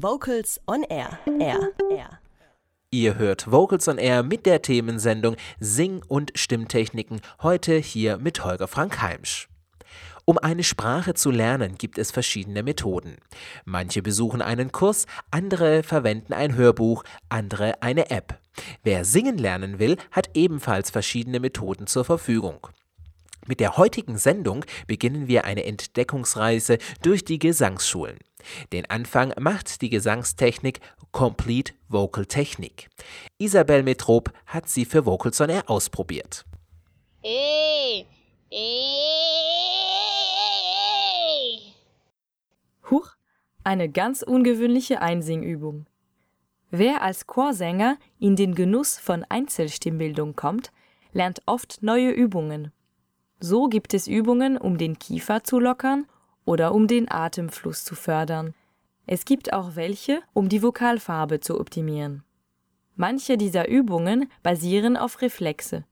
Vocals on Air. Air. Air. Ihr hört Vocals on Air mit der Themensendung Sing- und Stimmtechniken heute hier mit Holger Frank Heimsch. Um eine Sprache zu lernen, gibt es verschiedene Methoden. Manche besuchen einen Kurs, andere verwenden ein Hörbuch, andere eine App. Wer singen lernen will, hat ebenfalls verschiedene Methoden zur Verfügung. Mit der heutigen Sendung beginnen wir eine Entdeckungsreise durch die Gesangsschulen. Den Anfang macht die Gesangstechnik Complete Vocal Technik. Isabel Metrop hat sie für Vocals on Air ausprobiert. Huch, eine ganz ungewöhnliche Einsingübung. Wer als Chorsänger in den Genuss von Einzelstimmbildung kommt, lernt oft neue Übungen. So gibt es Übungen, um den Kiefer zu lockern oder um den Atemfluss zu fördern. Es gibt auch welche, um die Vokalfarbe zu optimieren. Manche dieser Übungen basieren auf Reflexe.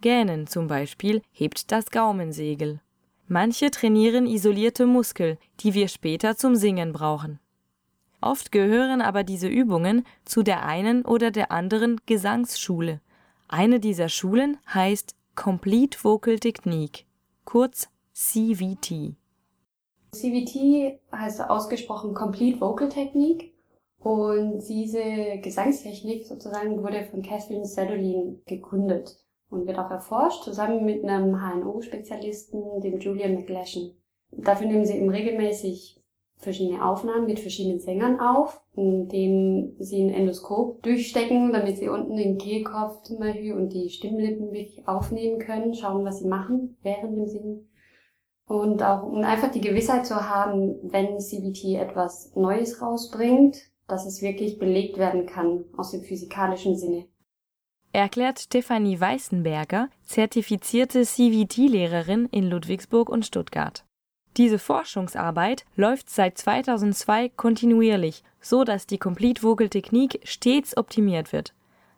Gähnen zum Beispiel hebt das Gaumensegel. Manche trainieren isolierte Muskel, die wir später zum Singen brauchen. Oft gehören aber diese Übungen zu der einen oder der anderen Gesangsschule. Eine dieser Schulen heißt Complete Vocal Technique, kurz CVT. CVT heißt ausgesprochen Complete Vocal Technique und diese Gesangstechnik sozusagen wurde von Catherine Sedolin gegründet und wird auch erforscht, zusammen mit einem HNO-Spezialisten, dem Julian McLashan. Dafür nehmen sie eben regelmäßig verschiedene Aufnahmen mit verschiedenen Sängern auf, indem sie ein Endoskop durchstecken, damit sie unten den Kehlkopf zum Beispiel und die Stimmlippen wirklich aufnehmen können, schauen, was sie machen während dem Singen. Und auch um einfach die Gewissheit zu haben, wenn CBT etwas Neues rausbringt, dass es wirklich belegt werden kann aus dem physikalischen Sinne. Erklärt Stefanie Weißenberger, zertifizierte CVT-Lehrerin in Ludwigsburg und Stuttgart. Diese Forschungsarbeit läuft seit 2002 kontinuierlich, so dass die Complete Vocal Technik stets optimiert wird.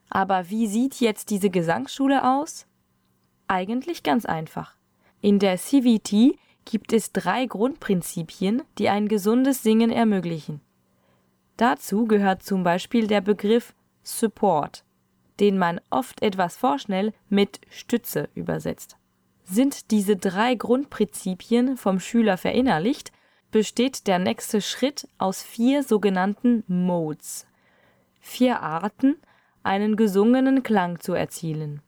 Aber wie sieht jetzt diese Gesangsschule aus? Eigentlich ganz einfach. In der CVT gibt es drei Grundprinzipien, die ein gesundes Singen ermöglichen. Dazu gehört zum Beispiel der Begriff Support, den man oft etwas vorschnell mit Stütze übersetzt. Sind diese drei Grundprinzipien vom Schüler verinnerlicht, besteht der nächste Schritt aus vier sogenannten Modes, vier Arten, einen gesungenen Klang zu erzielen.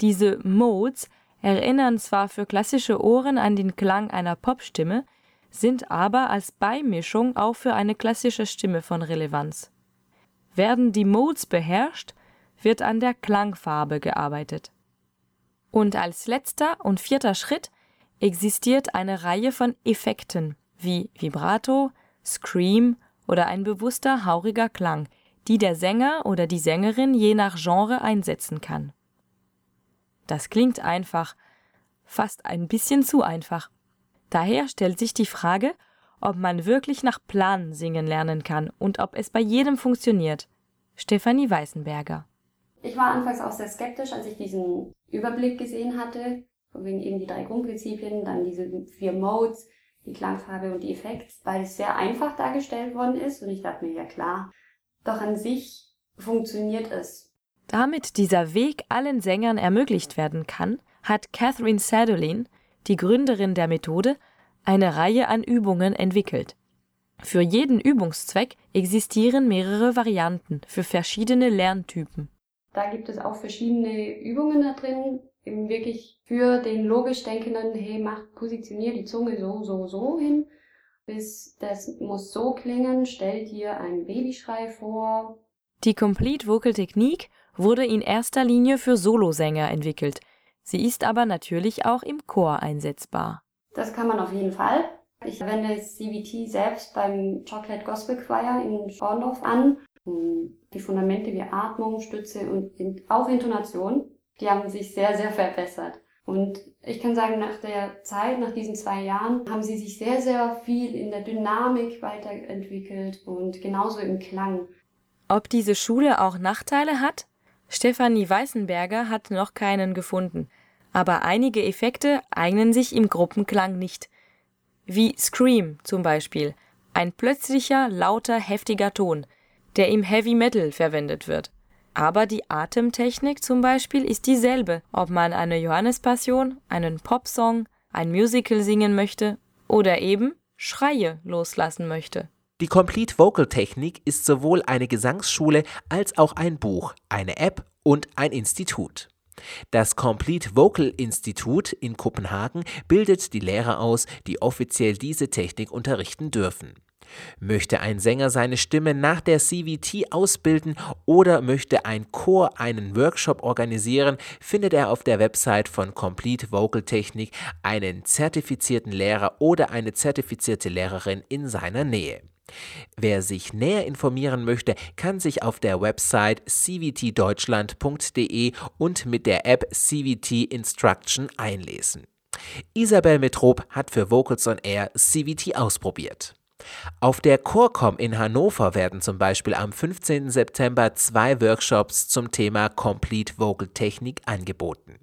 Diese Modes erinnern zwar für klassische Ohren an den Klang einer Popstimme, sind aber als Beimischung auch für eine klassische Stimme von Relevanz. Werden die Modes beherrscht, wird an der Klangfarbe gearbeitet. Und als letzter und vierter Schritt existiert eine Reihe von Effekten wie Vibrato, Scream oder ein bewusster hauriger Klang, die der Sänger oder die Sängerin je nach Genre einsetzen kann. Das klingt einfach, fast ein bisschen zu einfach. Daher stellt sich die Frage, ob man wirklich nach Plan singen lernen kann und ob es bei jedem funktioniert. Stefanie Weißenberger ich war anfangs auch sehr skeptisch, als ich diesen Überblick gesehen hatte, von wegen eben die drei Grundprinzipien, dann diese vier Modes, die Klangfarbe und die Effekte, weil es sehr einfach dargestellt worden ist und ich dachte mir, ja klar, doch an sich funktioniert es. Damit dieser Weg allen Sängern ermöglicht werden kann, hat Catherine Sadolin, die Gründerin der Methode, eine Reihe an Übungen entwickelt. Für jeden Übungszweck existieren mehrere Varianten für verschiedene Lerntypen. Da gibt es auch verschiedene Übungen da drin, eben wirklich für den logisch Denkenden, hey, mach, positionier die Zunge so, so, so hin, bis das muss so klingen, stell dir einen Babyschrei vor. Die Complete Vocal Technik wurde in erster Linie für Solosänger entwickelt. Sie ist aber natürlich auch im Chor einsetzbar. Das kann man auf jeden Fall. Ich wende CVT selbst beim Chocolate Gospel Choir in Schorndorf an die Fundamente wie Atmung, Stütze und auch Intonation, die haben sich sehr, sehr verbessert. Und ich kann sagen, nach der Zeit, nach diesen zwei Jahren, haben sie sich sehr, sehr viel in der Dynamik weiterentwickelt und genauso im Klang. Ob diese Schule auch Nachteile hat? Stefanie Weißenberger hat noch keinen gefunden. Aber einige Effekte eignen sich im Gruppenklang nicht. Wie Scream zum Beispiel – Ein plötzlicher, lauter, heftiger Ton, der im Heavy Metal verwendet wird. Aber die Atemtechnik zum Beispiel ist dieselbe, ob man eine Johannespassion, einen Popsong, ein Musical singen möchte oder eben Schreie loslassen möchte. Die Complete Vocal Technik ist sowohl eine Gesangsschule als auch ein Buch, eine App und ein Institut. Das Complete Vocal Institut in Kopenhagen bildet die Lehrer aus, die offiziell diese Technik unterrichten dürfen. Möchte ein Sänger seine Stimme nach der CVT ausbilden oder möchte ein Chor einen Workshop organisieren, findet er auf der Website von Complete Vocal Technik einen zertifizierten Lehrer oder eine zertifizierte Lehrerin in seiner Nähe. Wer sich näher informieren möchte, kann sich auf der Website cvtdeutschland.de und mit der App CVT Instruction einlesen. Isabel Metrop hat für Vocals on Air CVT ausprobiert. Auf der Chorcom in Hannover werden zum Beispiel am 15. September zwei Workshops zum Thema Complete Vocal Technik angeboten.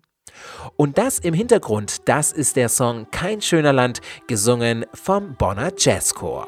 Und das im Hintergrund, das ist der Song Kein schöner Land, gesungen vom Bonner Jazzchor.